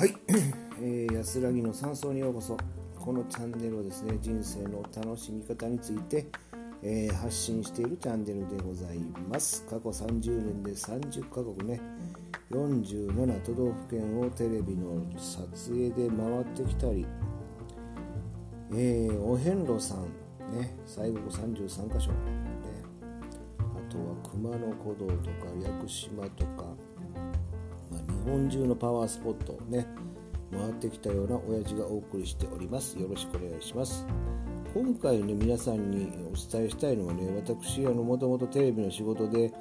はい、えー、安らぎの山荘にようこそ。このチャンネルはですね人生の楽しみ方について、えー、発信しているチャンネルでございます。過去30年で30カ国ね47都道府県をテレビの撮影で回ってきたり、えー、お遍路さんね西国33カ所、ね、あとは熊野古道とか屋久島とか本中のパワースポットをね回ってきたような親父がお送りしております。よろしくお願いします。今回ね皆さんにお伝えしたいのはね私あのもともとテレビの仕事で、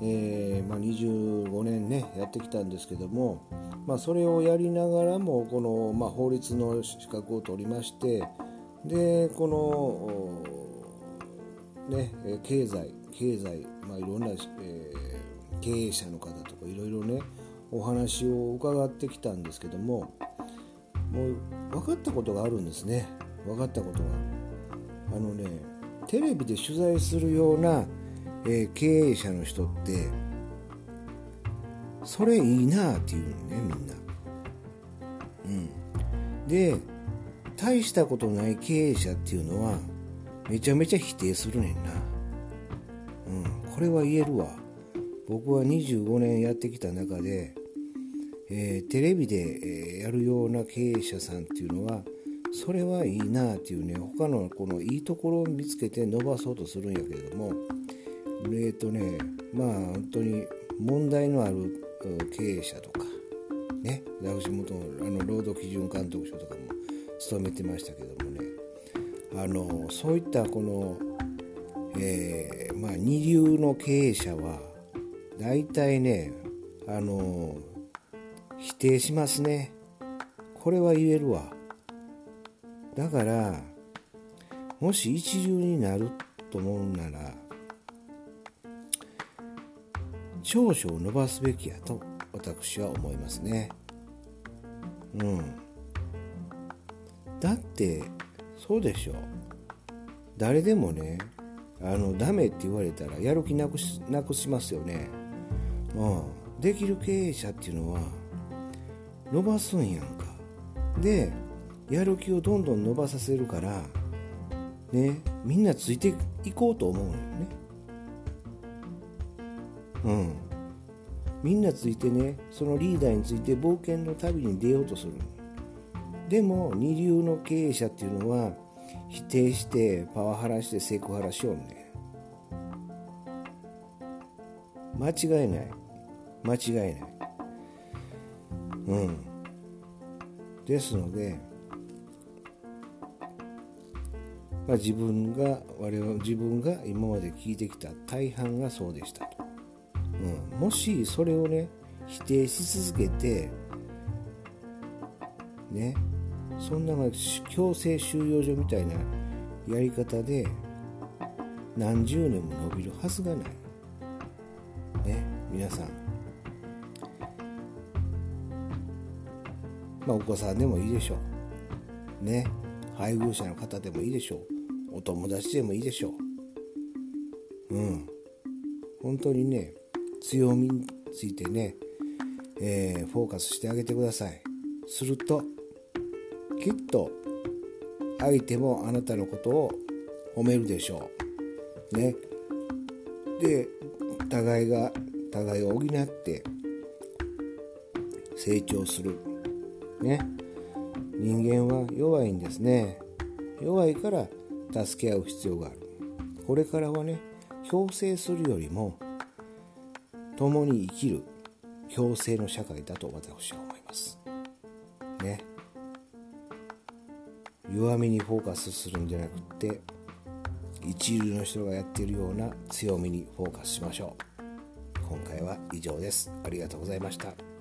えー、まあ、25年ねやってきたんですけども、まあ、それをやりながらもこの、まあ、法律の資格を取りましてでこのね経済経済、まあ、いろんな、えー、経営者の方とかいろいろねお話を伺ってきたんですけどももう分かったことがあるんですね。分かったことが。あのねテレビで取材するような、えー、経営者の人ってそれいいなっていうのねみんな。うん。で大したことない経営者っていうのはめちゃめちゃ否定するねんな。うん。これは言えるわ。僕は25年やってきた中で、えー、テレビで、えー、やるような経営者さんっていうのはそれはいいなっていうね他のこのいいところを見つけて伸ばそうとするんやけれどもえっ、ー、とねまあ本当に問題のある経営者とかね私元あの労働基準監督署とかも勤めてましたけどもねあのそういったこの、えー、まあ、二流の経営者は大体ねあの否定しますね。これは言えるわ。だからもし一流になると思うなら長所を伸ばすべきやと私は思いますね。うん。だってそうでしょ誰でもねあのダメって言われたらやる気なくしなくしますよね。うん、できる経営者っていうのは伸ばすんやんか。でやる気をどんどん伸ばさせるからねみんなついていこうと思うのよね。うん。みんなついてねそのリーダーについて冒険の旅に出ようとする。でも二流の経営者っていうのは否定してパワハラしてセクハラしようね。間違いない。間違いない。うん。ですので、まあ、自分が我々自分が今まで聞いてきた大半がそうでしたと、うん、もしそれをね否定し続けてねそんな強制収容所みたいなやり方で何十年も伸びるはずがない。ね皆さん。まあお子さんでもいいでしょう。ね。配偶者の方でもいいでしょう。お友達でもいいでしょう。うん。本当にね強みについてね、えー、フォーカスしてあげてください。するときっと相手もあなたのことを褒めるでしょう。ね。で互いが互いを補って成長する。ね。人間は弱いんですね。弱いから助け合う必要がある。これからはね強制するよりも共に生きる共生の社会だと私は思います。ね。弱みにフォーカスするんじゃなくって一流の人がやっているような強みにフォーカスしましょう。今回は以上です。ありがとうございました。